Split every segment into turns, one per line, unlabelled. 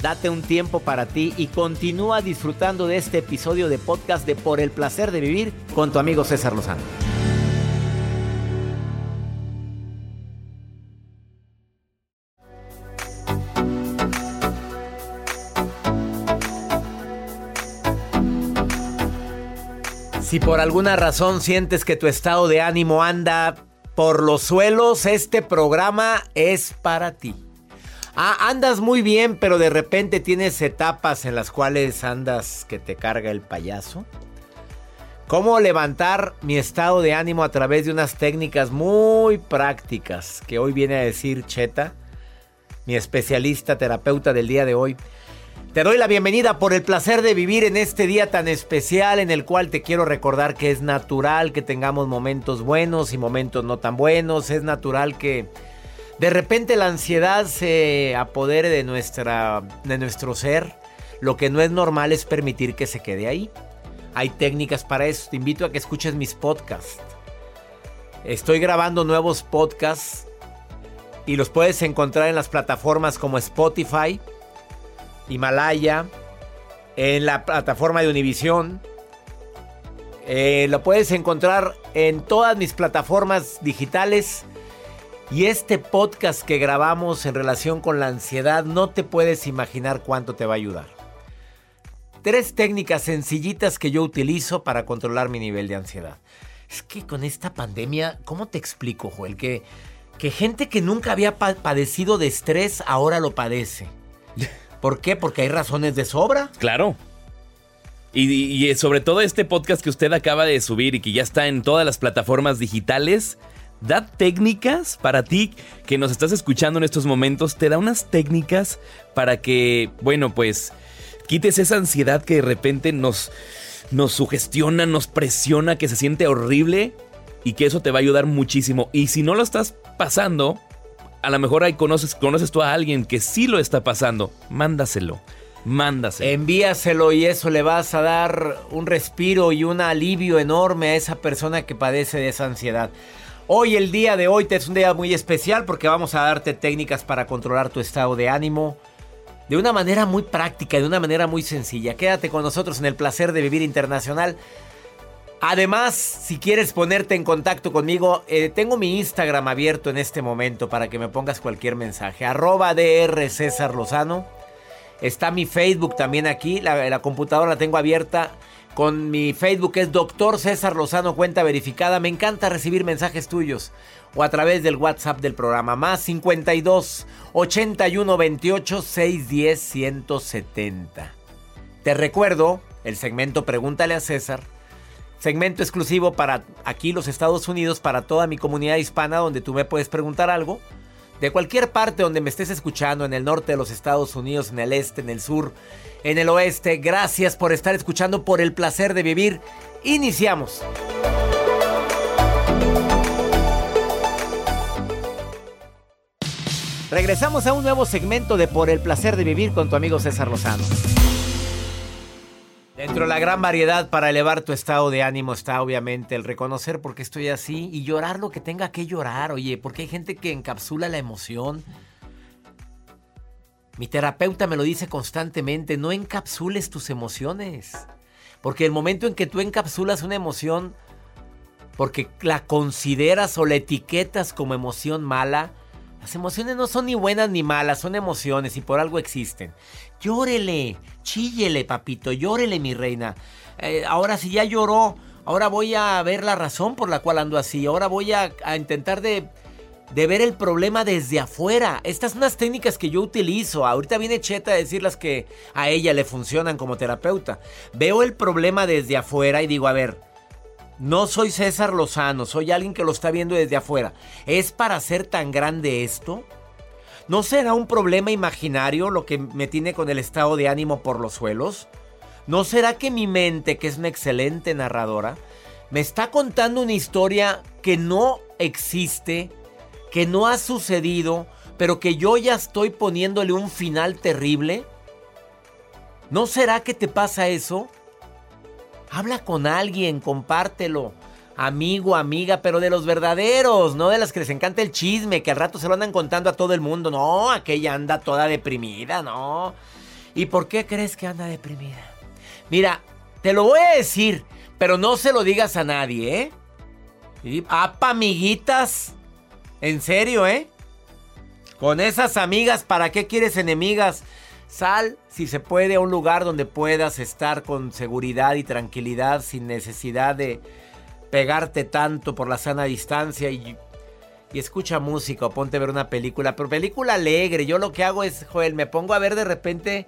Date un tiempo para ti y continúa disfrutando de este episodio de podcast de Por el placer de vivir con tu amigo César Lozano. Si por alguna razón sientes que tu estado de ánimo anda por los suelos, este programa es para ti. Ah, andas muy bien, pero de repente tienes etapas en las cuales andas que te carga el payaso. ¿Cómo levantar mi estado de ánimo a través de unas técnicas muy prácticas que hoy viene a decir Cheta, mi especialista terapeuta del día de hoy? Te doy la bienvenida por el placer de vivir en este día tan especial en el cual te quiero recordar que es natural que tengamos momentos buenos y momentos no tan buenos. Es natural que de repente la ansiedad se apodere de, nuestra, de nuestro ser. Lo que no es normal es permitir que se quede ahí. Hay técnicas para eso. Te invito a que escuches mis podcasts. Estoy grabando nuevos podcasts y los puedes encontrar en las plataformas como Spotify, Himalaya, en la plataforma de Univision. Eh, lo puedes encontrar en todas mis plataformas digitales. Y este podcast que grabamos en relación con la ansiedad, no te puedes imaginar cuánto te va a ayudar. Tres técnicas sencillitas que yo utilizo para controlar mi nivel de ansiedad. Es que con esta pandemia, ¿cómo te explico, Joel? Que, que gente que nunca había padecido de estrés ahora lo padece. ¿Por qué? Porque hay razones de sobra.
Claro. Y, y, sobre todo este podcast que usted acaba de subir y que ya está en todas las plataformas digitales, da técnicas para ti que nos estás escuchando en estos momentos, te da unas técnicas para que, bueno, pues quites esa ansiedad que de repente nos, nos sugestiona, nos presiona, que se siente horrible y que eso te va a ayudar muchísimo. Y si no lo estás pasando, a lo mejor ahí conoces, conoces tú a alguien que sí lo está pasando, mándaselo. Mándaselo.
Envíaselo y eso le vas a dar un respiro y un alivio enorme a esa persona que padece de esa ansiedad. Hoy, el día de hoy, es un día muy especial porque vamos a darte técnicas para controlar tu estado de ánimo de una manera muy práctica, de una manera muy sencilla. Quédate con nosotros en el placer de vivir internacional. Además, si quieres ponerte en contacto conmigo, eh, tengo mi Instagram abierto en este momento para que me pongas cualquier mensaje. Arroba DR César Lozano. Está mi Facebook también aquí. La computadora la tengo abierta. Con mi Facebook es Doctor César Lozano, cuenta verificada. Me encanta recibir mensajes tuyos o a través del WhatsApp del programa. Más 52 81 28 610 170. Te recuerdo el segmento Pregúntale a César. Segmento exclusivo para aquí los Estados Unidos, para toda mi comunidad hispana, donde tú me puedes preguntar algo. De cualquier parte donde me estés escuchando, en el norte de los Estados Unidos, en el este, en el sur, en el oeste. Gracias por estar escuchando, por el placer de vivir. Iniciamos. Regresamos a un nuevo segmento de Por el placer de vivir con tu amigo César Lozano. Dentro de la gran variedad para elevar tu estado de ánimo está obviamente el reconocer por qué estoy así y llorar lo que tenga que llorar, oye, porque hay gente que encapsula la emoción. Mi terapeuta me lo dice constantemente, no encapsules tus emociones. Porque el momento en que tú encapsulas una emoción, porque la consideras o la etiquetas como emoción mala, Las emociones no son ni buenas ni malas, son emociones y por algo existen. Llórele, chíllele, papito, llórele, mi reina. Eh, ahora si ya lloró, ahora voy a ver la razón por la cual ando así. Ahora voy a, intentar de, de, ver el problema desde afuera. Estas son unas técnicas que yo utilizo. Ahorita viene Cheta a decir las que a ella le funcionan como terapeuta. Veo el problema desde afuera y digo, a ver, no soy César Lozano, soy alguien que lo está viendo desde afuera. ¿Es para ser tan grande esto? ¿No será un problema imaginario lo que me tiene con el estado de ánimo por los suelos? ¿No será que mi mente, que es una excelente narradora, me está contando una historia que no existe, que no ha sucedido, pero que yo ya estoy poniéndole un final terrible? ¿No será que te pasa eso? Habla con alguien, compártelo. Amigo, amiga, pero de los verdaderos, no de las que les encanta el chisme, que al rato se lo andan contando a todo el mundo. No, aquella anda toda deprimida, no. ¿Y por qué crees que anda deprimida? Mira, te lo voy a decir, pero no se lo digas a nadie, ¿eh? Y, apa, amiguitas. En serio, ¿eh? Con esas amigas, ¿para qué quieres enemigas? Sal, si se puede, a un lugar donde puedas estar con seguridad y tranquilidad sin necesidad de pegarte tanto por la sana distancia y, y, escucha música o ponte a ver una película, pero película alegre. Yo lo que hago es, Joel, me pongo a ver de repente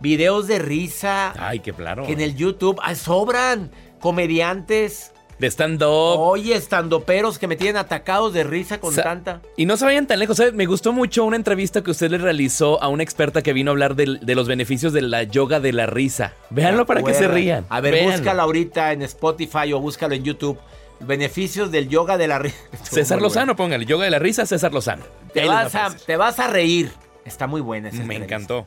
videos de risa.
Ay, qué claro.
Que en el YouTube ay, sobran comediantes
de stand-up.
Oye, stand-uperos que me tienen atacados de risa con
Sa
tanta.
Y no se vayan tan lejos. ¿sabes? Me gustó mucho una entrevista que usted le realizó a una experta que vino a hablar de, de los beneficios de la yoga de la risa. Véanlo para que se rían.
A ver,
Véanlo.
búscalo ahorita en Spotify o búscalo en YouTube. Beneficios del yoga de la risa.
César Lozano, póngale. Yoga de la risa, César Lozano.
Te vas, a,
aparecer.
te vas a reír. Está muy buena esa
Me
entrevista.
encantó.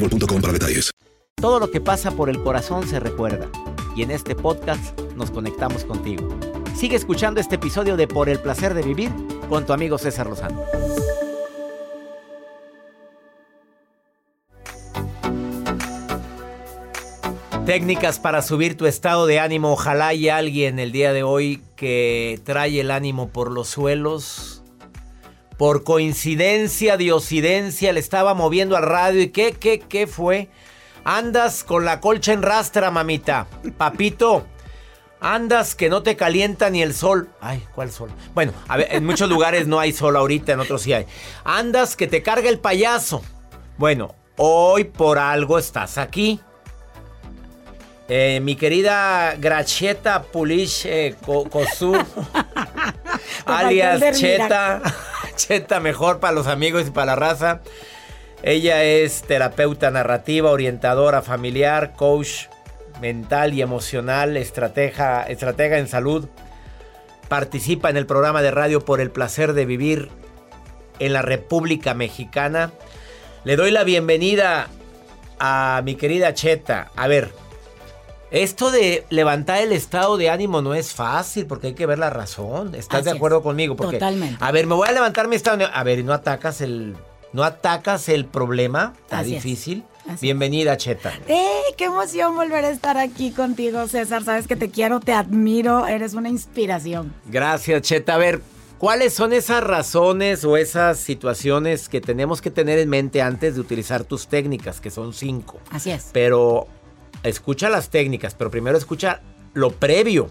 boostmobile.com para detalles.
Todo lo que pasa por el corazón se recuerda. Y en este podcast nos conectamos contigo. Sigue escuchando este episodio de Por el placer de vivir con tu amigo César Lozano. Técnicas para subir tu estado de ánimo. Ojalá haya alguien el día de hoy que trae el ánimo por los suelos. Por coincidencia, diosidencia, le estaba moviendo al radio. ¿Y qué, qué, qué fue? Andas con la colcha en rastra, mamita. Papito, andas que no te calienta ni el sol. Ay, ¿cuál sol? Bueno, a ver, en muchos lugares no hay sol ahorita, en otros sí hay. Andas que te carga el payaso. Bueno, hoy por algo estás aquí. Eh, mi querida Gracieta Pulish eh, Cosú, alias Cheta, Cheta mejor para los amigos y para la raza. Ella es terapeuta narrativa, orientadora familiar, coach mental y emocional, estratega, estratega en salud. Participa en el programa de radio Por el placer de vivir en la República Mexicana. Le doy la bienvenida a mi querida Cheta. A ver, esto de levantar el estado de ánimo no es fácil porque hay que ver la razón. ¿Estás
Así
de
es.
acuerdo conmigo? Porque,
Totalmente.
A ver, me voy a levantar mi estado de A ver, ¿y no atacas el, no atacas el problema? Está
Así es.
difícil.
Así.
Bienvenida, Cheta.
¡Eh! ¡Qué emoción volver a estar aquí contigo, César! Sabes que te quiero, te admiro, eres una inspiración.
Gracias, Cheta. A ver, ¿cuáles son esas razones o esas situaciones que tenemos que tener en mente antes de utilizar tus técnicas, que son cinco?
Así es.
Pero escucha las técnicas, pero primero escucha lo previo.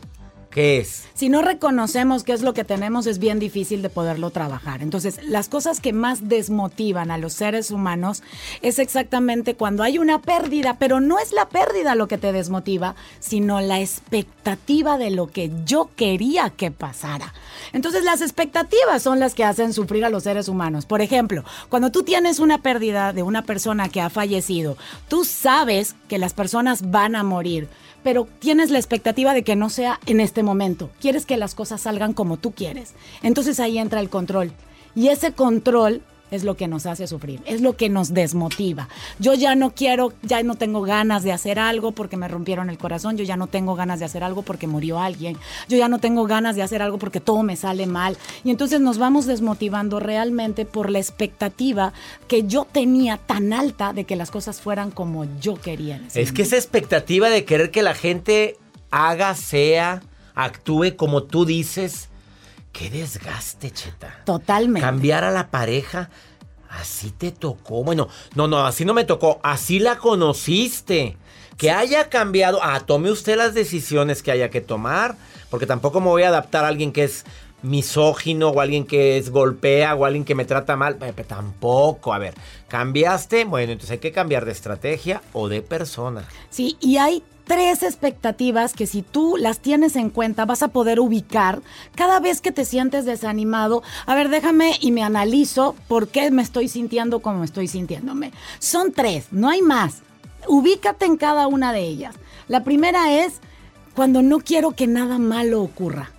¿Qué es?
Si no reconocemos qué es lo que tenemos, es bien difícil de poderlo trabajar. Entonces, las cosas que más desmotivan a los seres humanos es exactamente cuando hay una pérdida, pero no es la pérdida lo que te desmotiva, sino la expectativa de lo que yo quería que pasara. Entonces, las expectativas son las que hacen sufrir a los seres humanos. Por ejemplo, cuando tú tienes una pérdida de una persona que ha fallecido, tú sabes que las personas van a morir pero tienes la expectativa de que no sea en este momento. Quieres que las cosas salgan como tú quieres. Entonces ahí entra el control. Y ese control es lo que nos hace sufrir, es lo que nos desmotiva. Yo ya no quiero, ya no tengo ganas de hacer algo porque me rompieron el corazón, yo ya no tengo ganas de hacer algo porque murió alguien, yo ya no tengo ganas de hacer algo porque todo me sale mal. Y entonces nos vamos desmotivando realmente por la expectativa que yo tenía tan alta de que las cosas fueran como yo quería.
Es que esa expectativa de querer que la gente haga, sea, actúe como tú dices, Qué desgaste, Cheta.
Totalmente.
Cambiar a la pareja. Así te tocó. Bueno, no, no, así no me tocó. Así la conociste. Que haya cambiado. Ah, tome usted las decisiones que haya que tomar. Porque tampoco me voy a adaptar a alguien que es misógino o alguien que es golpea o alguien que me trata mal. Pepe, tampoco. A ver, cambiaste. Bueno, entonces hay que cambiar de estrategia o de persona.
Sí, y hay tres expectativas que si tú las tienes en cuenta vas a poder ubicar cada vez que te sientes desanimado. A ver, déjame y me analizo por qué me estoy sintiendo como estoy sintiéndome. Son tres, no hay más. Ubícate en cada una de ellas. La primera es cuando no quiero que nada malo ocurra.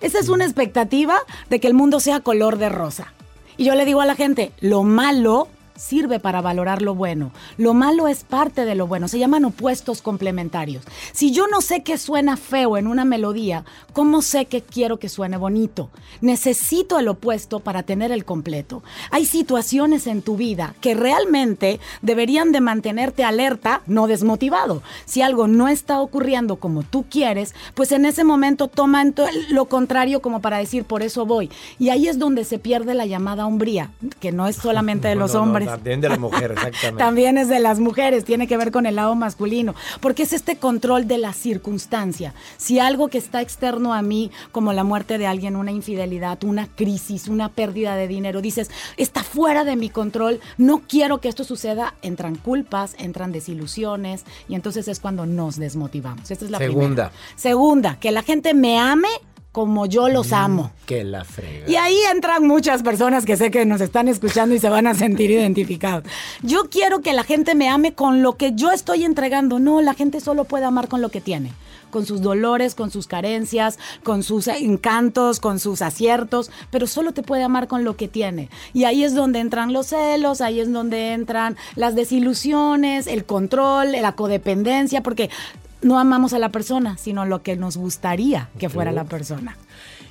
Esa es una expectativa de que el mundo sea color de rosa. Y yo le digo a la gente, lo malo sirve para valorar lo bueno. Lo malo es parte de lo bueno. Se llaman opuestos complementarios. Si yo no sé que suena feo en una melodía, ¿cómo sé que quiero que suene bonito? Necesito el opuesto para tener el completo. Hay situaciones en tu vida que realmente deberían de mantenerte alerta, no desmotivado. Si algo no está ocurriendo como tú quieres, pues en ese momento toma lo contrario como para decir, por eso voy. Y ahí es donde se pierde la llamada hombría, que no es solamente de los hombres.
También de las mujeres, exactamente.
También es de las mujeres, tiene que ver con el lado masculino, porque es este control de la circunstancia. Si algo que está externo a mí, como la muerte de alguien, una infidelidad, una crisis, una pérdida de dinero, dices, está fuera de mi control, no quiero que esto suceda, entran culpas, entran desilusiones, y entonces es cuando nos desmotivamos. Esta es la
Segunda.
Segunda, que la gente me ame como yo los mm, amo.
Que la frega.
Y ahí entran muchas personas que sé que nos están escuchando y se van a sentir identificados. Yo quiero que la gente me ame con lo que yo estoy entregando. No, la gente solo puede amar con lo que tiene. Con sus dolores, con sus carencias, con sus encantos, con sus aciertos, pero solo te puede amar con lo que tiene. Y ahí es donde entran los celos, ahí es donde entran las desilusiones, el control, la codependencia, porque no amamos a la persona, sino lo que nos gustaría que fuera la persona.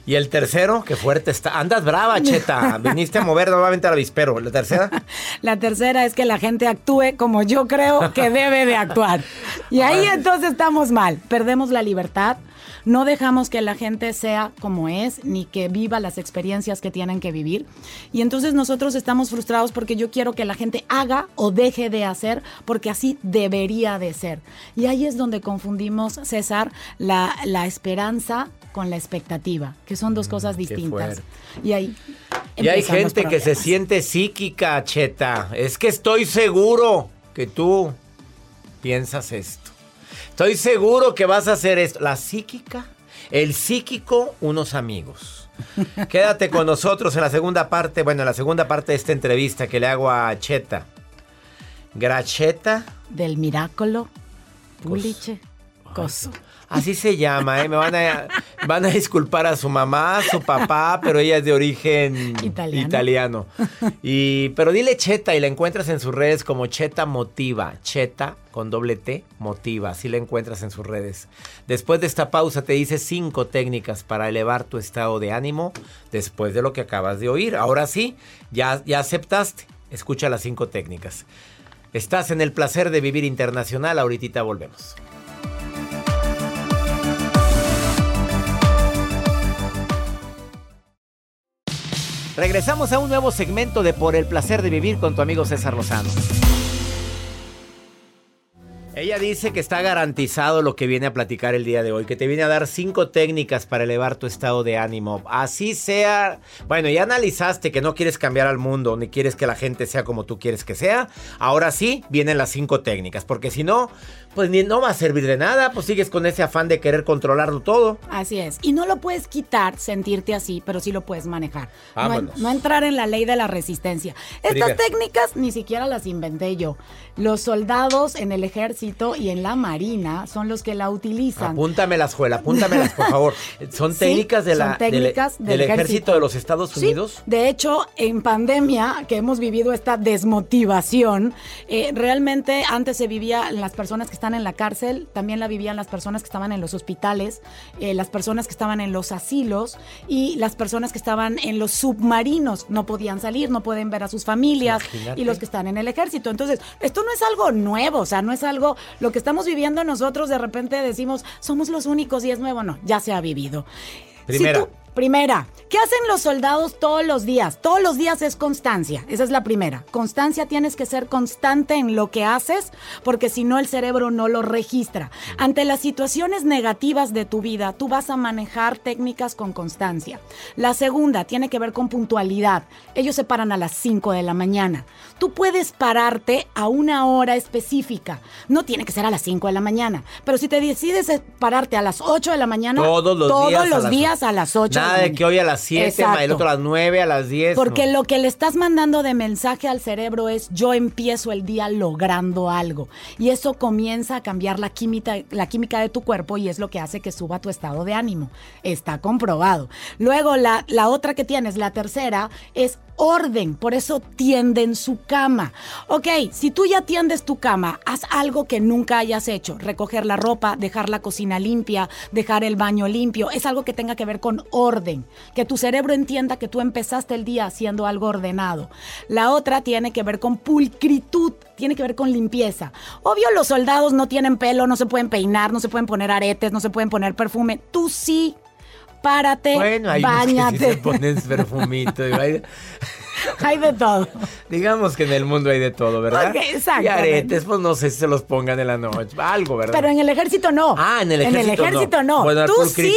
Y el tercero, qué fuerte está. Andas brava, cheta. Viniste a mover nuevamente al avispero. ¿La tercera?
La tercera es que la gente actúe como yo creo que debe de actuar. Y ahí entonces estamos mal. Perdemos la libertad, no dejamos que la gente sea como es, ni que viva las experiencias que tienen que vivir. Y entonces nosotros estamos frustrados porque yo quiero que la gente haga o deje de hacer, porque así debería de ser. Y ahí es donde confundimos, César, la, esperanza con la expectativa, que son dos mm, cosas distintas. Y ahí
y hay gente que se siente psíquica, Cheta. Es que estoy seguro que tú piensas esto. Estoy seguro que vas a hacer esto. La psíquica, el psíquico, unos amigos. Quédate con nosotros en la segunda parte, bueno, en la segunda parte de esta entrevista que le hago a Cheta. Gracheta.
Del Miracolo Puliche Coso.
Así se llama, ¿eh? Me van a, van a disculpar a su mamá, a su papá, pero ella es de origen italiano. Y, pero dile Cheta y la encuentras en sus redes como Cheta Motiva. Cheta con doble T, Motiva. Así la encuentras en sus redes. Después de esta pausa te dice cinco técnicas para elevar tu estado de ánimo después de lo que acabas de oír. Ahora sí, ya, ya aceptaste. Escucha las cinco técnicas. Estás en el placer de vivir internacional. Ahorita volvemos. Regresamos a un nuevo segmento de Por el placer de vivir con tu amigo César Lozano. Ella dice que está garantizado lo que viene a platicar el día de hoy, que te viene a dar cinco técnicas para elevar tu estado de ánimo. Así sea, bueno, ya analizaste que no quieres cambiar al mundo, ni quieres que la gente sea como tú quieres que sea. Ahora sí, vienen las cinco técnicas, porque si no, pues ni, no va a servir de nada, pues sigues con ese afán de querer controlarlo todo.
Así es. Y no lo puedes quitar, sentirte así, pero sí lo puedes manejar. No, no entrar en la ley de la resistencia. Estas técnicas ni siquiera las inventé yo. Los soldados en el ejército y en la marina son los que la utilizan.
Apúntamelas, Juela, apúntamelas, por favor. ¿Son
Sí,
técnicas, de
son técnicas
del,
del
ejército.
ejército.
de los Estados
Sí,
Unidos?
de hecho, en pandemia, que hemos vivido esta desmotivación, eh, realmente antes se vivía en las personas que están en la cárcel, también la vivían las personas que estaban en los hospitales, eh, las personas que estaban en los asilos y las personas que estaban en los submarinos. No podían salir, no pueden ver a sus familias
Imagínate.
y los que están en el ejército. Entonces, esto no es algo nuevo, o sea, no es algo, lo que estamos viviendo nosotros, de repente decimos, somos los únicos y es nuevo, no, ya se ha vivido. Si
Primera.
tú- Primera, ¿qué hacen los soldados todos los días? Todos los días es constancia, esa es la primera. Constancia tienes que ser constante en lo que haces porque si no el cerebro no lo registra. Ante las situaciones negativas de tu vida, tú vas a manejar técnicas con constancia. La segunda tiene que ver con puntualidad. Ellos se paran a las 5 de la mañana. Tú puedes pararte a una hora específica. No tiene que ser a las 5 de la mañana, pero si te decides pararte a las 8 de la mañana,
Todos los
todos
días a las
días a las 8
Nada de que hoy a las 7,
Exacto.
el otro a las 9, a las 10.
Porque
no.
lo que le estás mandando de mensaje al cerebro es yo empiezo el día logrando algo. Y eso comienza a cambiar la química, la química de tu cuerpo y es lo que hace que suba tu estado de ánimo. Está comprobado. Luego la, la otra que tienes, la tercera, es orden. Por eso tienden su cama. Ok, si tú ya tiendes tu cama, haz algo que nunca hayas hecho. Recoger la ropa, dejar la cocina limpia, dejar el baño limpio. Es algo que tenga que ver con orden. Que tu cerebro entienda que tú empezaste el día haciendo algo ordenado. La otra tiene que ver con pulcritud. Tiene que ver con limpieza. Obvio, los soldados no tienen pelo, no se pueden peinar, no se pueden poner aretes, no se pueden poner perfume. Tú sí. Párate,
Bueno, hay unos que sí
bañate.
se ponen perfumito. y hay-
de todo.
digamos que en el mundo hay de todo, ¿verdad?
Ok,
Y
exactamente.
aretes, pues no sé si se los pongan en la noche. Algo, ¿verdad?
Pero en el ejército no.
Ah, en el ejército no.
ejército no.
Bueno,
tú sí.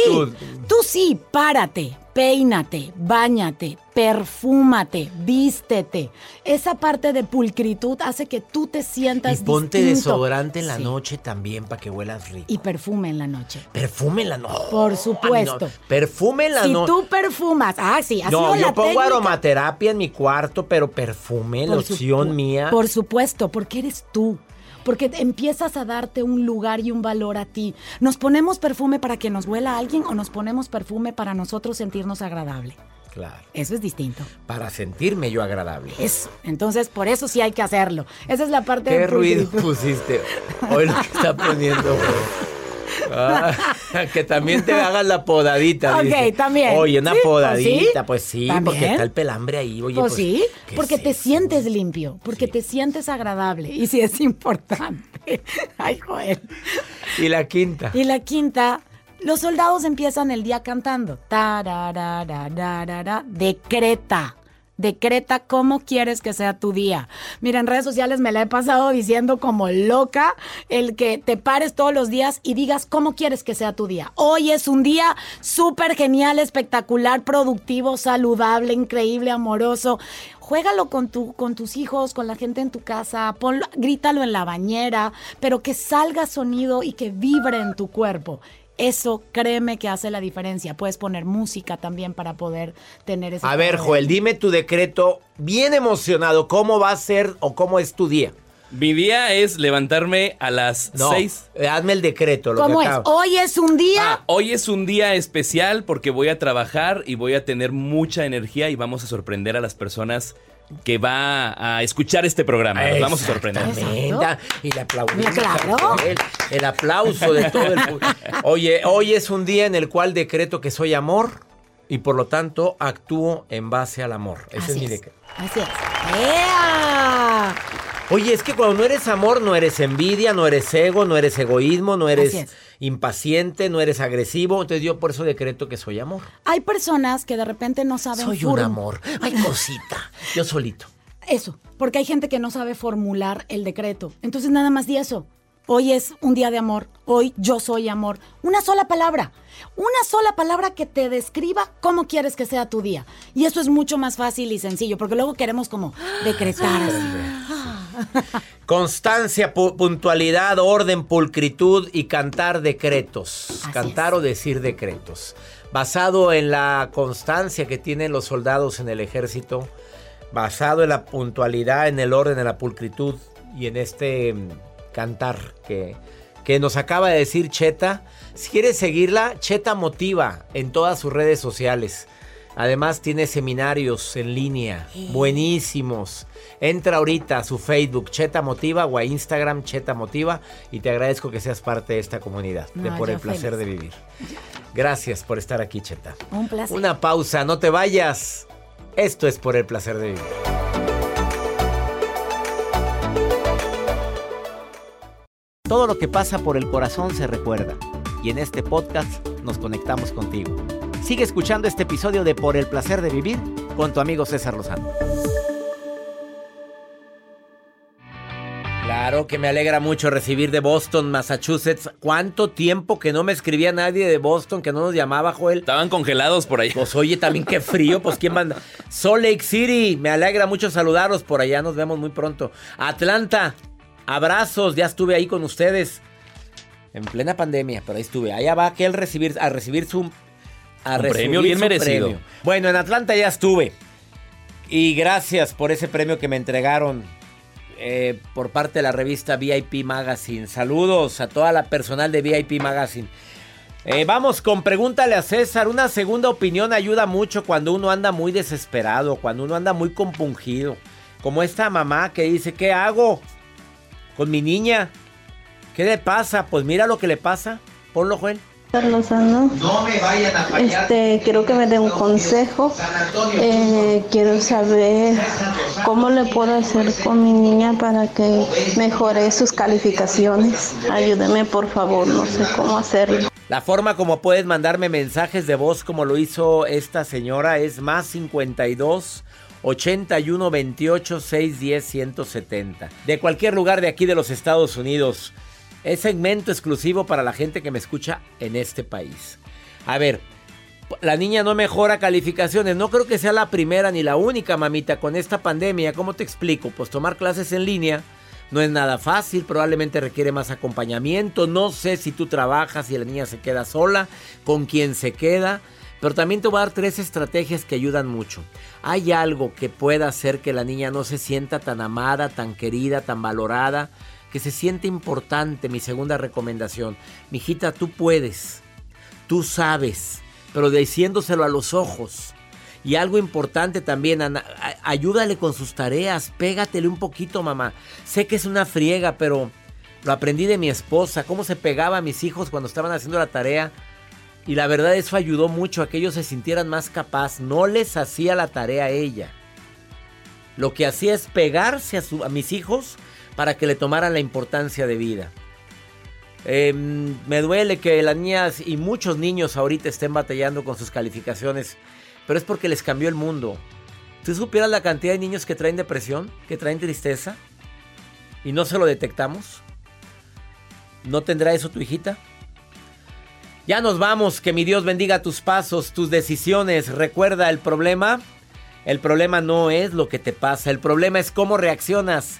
Tú sí, párate, peínate, bañate, perfúmate, vístete. Esa parte de pulcritud hace que tú te sientas
y ponte
distinto.
desodorante en la
Sí.
noche también para que huelas rico.
Y perfume en la noche.
Perfume en la noche.
Por supuesto.
Perfume en la
si
noche.
tú perfumas, ah, sí, ha
No, yo
la
pongo
técnica.
aromaterapia en mi cuarto, pero perfume,
Por
loción mía.
Por supuesto, porque eres tú. Porque empiezas a darte un lugar y un valor a ti. ¿Nos ponemos perfume para que nos huela a alguien o nos ponemos perfume para nosotros sentirnos agradable?
Claro.
Eso es distinto.
Para sentirme yo agradable.
Eso. Entonces, por eso sí hay que hacerlo. Esa es la parte
¿Qué
de
ruido pusiste? Hoy lo que está poniendo. Ah, que también te hagas la podadita.
Ok,
dice.
también.
Oye, una
Sí, pues
podadita, pues
sí.
porque está el pelambre ahí. Oye,
Pues
pues,
sí,
¿qué
porque
es
te
eso?
sientes limpio, porque te sientes agradable. Y sí es importante. Ay, Joel.
Y la quinta.
Y la quinta, los soldados empiezan el día cantando. Tarararararara, Decreta. Decreta cómo quieres que sea tu día. Mira, en redes sociales me la he pasado diciendo como loca el que te pares todos los días y digas cómo quieres que sea tu día. Hoy es un día súper genial, espectacular, productivo, saludable, increíble, amoroso. Juégalo con, tu, con tus hijos, con la gente en tu casa, ponlo, grítalo en la bañera, pero que salga sonido y que vibre en tu cuerpo. Eso créeme que hace la diferencia. Puedes poner música también para poder tener ese.
A ver. Joel, dime tu decreto bien emocionado. ¿Cómo va a ser o cómo es tu día?
Mi día es levantarme a las
No,
6.
eh, hazme el decreto. Lo
¿Cómo
que
es?
acabo.
Hoy es un día.
Ah, hoy es un día especial porque voy a trabajar y voy a tener mucha energía y vamos a sorprender a las personas que va a escuchar este programa. Los vamos a sorprender.
Exactamente. Y le aplaudimos.
Claro.
Joel. El aplauso de todo el público. Oye, hoy es un día en el cual decreto que soy amor y por lo tanto actúo en base al amor. Ese es mi
es.
decreto.
Así es. ¡Ea!
Oye, es que cuando no eres amor, no eres envidia, no eres ego, no eres egoísmo, no eres
es.
impaciente, no eres agresivo. Entonces yo por eso decreto que soy amor.
Hay personas que de repente no saben
Soy un amor. Ay, cosita. Yo solito.
Eso, porque hay gente que no sabe formular el decreto. Entonces nada más di eso. Hoy es un día de amor. Hoy yo soy amor. Una sola palabra. Una sola palabra que te describa cómo quieres que sea tu día. Y eso es mucho más fácil y sencillo, porque luego queremos como decretar así.
Constancia, pu- puntualidad, orden, pulcritud y cantar decretos.
Así
cantar
es.
o decir decretos. Basado en la constancia que tienen los soldados en el ejército, basado en la puntualidad, en el orden, en la pulcritud y en este mm, cantar que, que nos acaba de decir Cheta. Si quieres seguirla, Cheta Motiva en todas sus redes sociales. Además tiene seminarios en línea, buenísimos. Entra ahorita a su Facebook Cheta Motiva o a Instagram Cheta Motiva y te agradezco que seas parte de esta comunidad, de por el placer
feliz.
de vivir. Gracias por estar aquí, Cheta.
Un placer.
Una pausa, no te vayas. Esto es por el placer de vivir. Todo lo que pasa por el corazón se recuerda y en este podcast nos conectamos contigo. Sigue escuchando este episodio de Por el placer de vivir con tu amigo César Lozano. Claro que me alegra mucho recibir de Boston, Massachusetts. ¿Cuánto tiempo que no me escribía nadie de Boston, que no nos llamaba, Joel?
Estaban congelados por allá.
Pues oye, también qué frío, pues quién manda. Salt Lake City, me alegra mucho saludaros por allá, nos vemos muy pronto. Atlanta, abrazos, ya estuve ahí con ustedes. En plena pandemia, pero ahí estuve. Allá va aquel recibir, a recibir su... A
Un premio bien
su
merecido.
premio. Bueno, en Atlanta ya estuve. Y gracias por ese premio que me entregaron eh, por parte de la revista VIP Magazine. Saludos a toda la personal de VIP Magazine. Eh, vamos con pregúntale a César. Una segunda opinión ayuda mucho cuando uno anda muy desesperado, cuando uno anda muy compungido. Como esta mamá que dice, ¿qué hago con mi niña? ¿Qué le pasa? Pues mira lo que le pasa. Ponlo, Joel.
Lozano. Este, quiero que me dé un consejo. Eh, quiero saber cómo le puedo hacer con mi niña para que mejore sus calificaciones. Ayúdeme, por favor, no sé cómo hacerlo.
La forma como puedes mandarme mensajes de voz como lo hizo esta señora es más 52 81 28 610 170. De cualquier lugar de aquí de los Estados Unidos. Es segmento exclusivo para la gente que me escucha en este país. A ver, la niña no mejora calificaciones. No creo que sea la primera ni la única, mamita, con esta pandemia. ¿Cómo te explico? Pues tomar clases en línea no es nada fácil. Probablemente requiere más acompañamiento. No sé si tú trabajas y la niña se queda sola, con quién se queda. Pero también te voy a dar tres estrategias que ayudan mucho. Hay algo que pueda hacer que la niña no se sienta tan amada, tan querida, tan valorada, que se siente importante. Mi segunda recomendación. Mijita, tú puedes. Tú sabes pero diciéndoselo a los ojos. Y algo importante también, Ana, ayúdale con sus tareas, pégatele un poquito, mamá. Sé que es una friega, pero lo aprendí de mi esposa, cómo se pegaba a mis hijos cuando estaban haciendo la tarea. Y la verdad eso ayudó mucho a que ellos se sintieran más capaz. No les hacía la tarea a ella. Lo que hacía es pegarse a, a mis hijos para que le tomaran la importancia de vida. Eh, me duele que las niñas y muchos niños ahorita estén batallando con sus calificaciones, pero es porque les cambió el mundo. ¿Tú supieras la cantidad de niños que traen depresión, que traen tristeza y no se lo detectamos? ¿No tendrá eso tu hijita? Ya nos vamos, que mi Dios bendiga tus pasos, tus decisiones. Recuerda el problema. El problema no es lo que te pasa, el problema es cómo reaccionas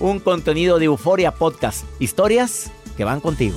Un contenido de Euforia Podcast, historias que van contigo.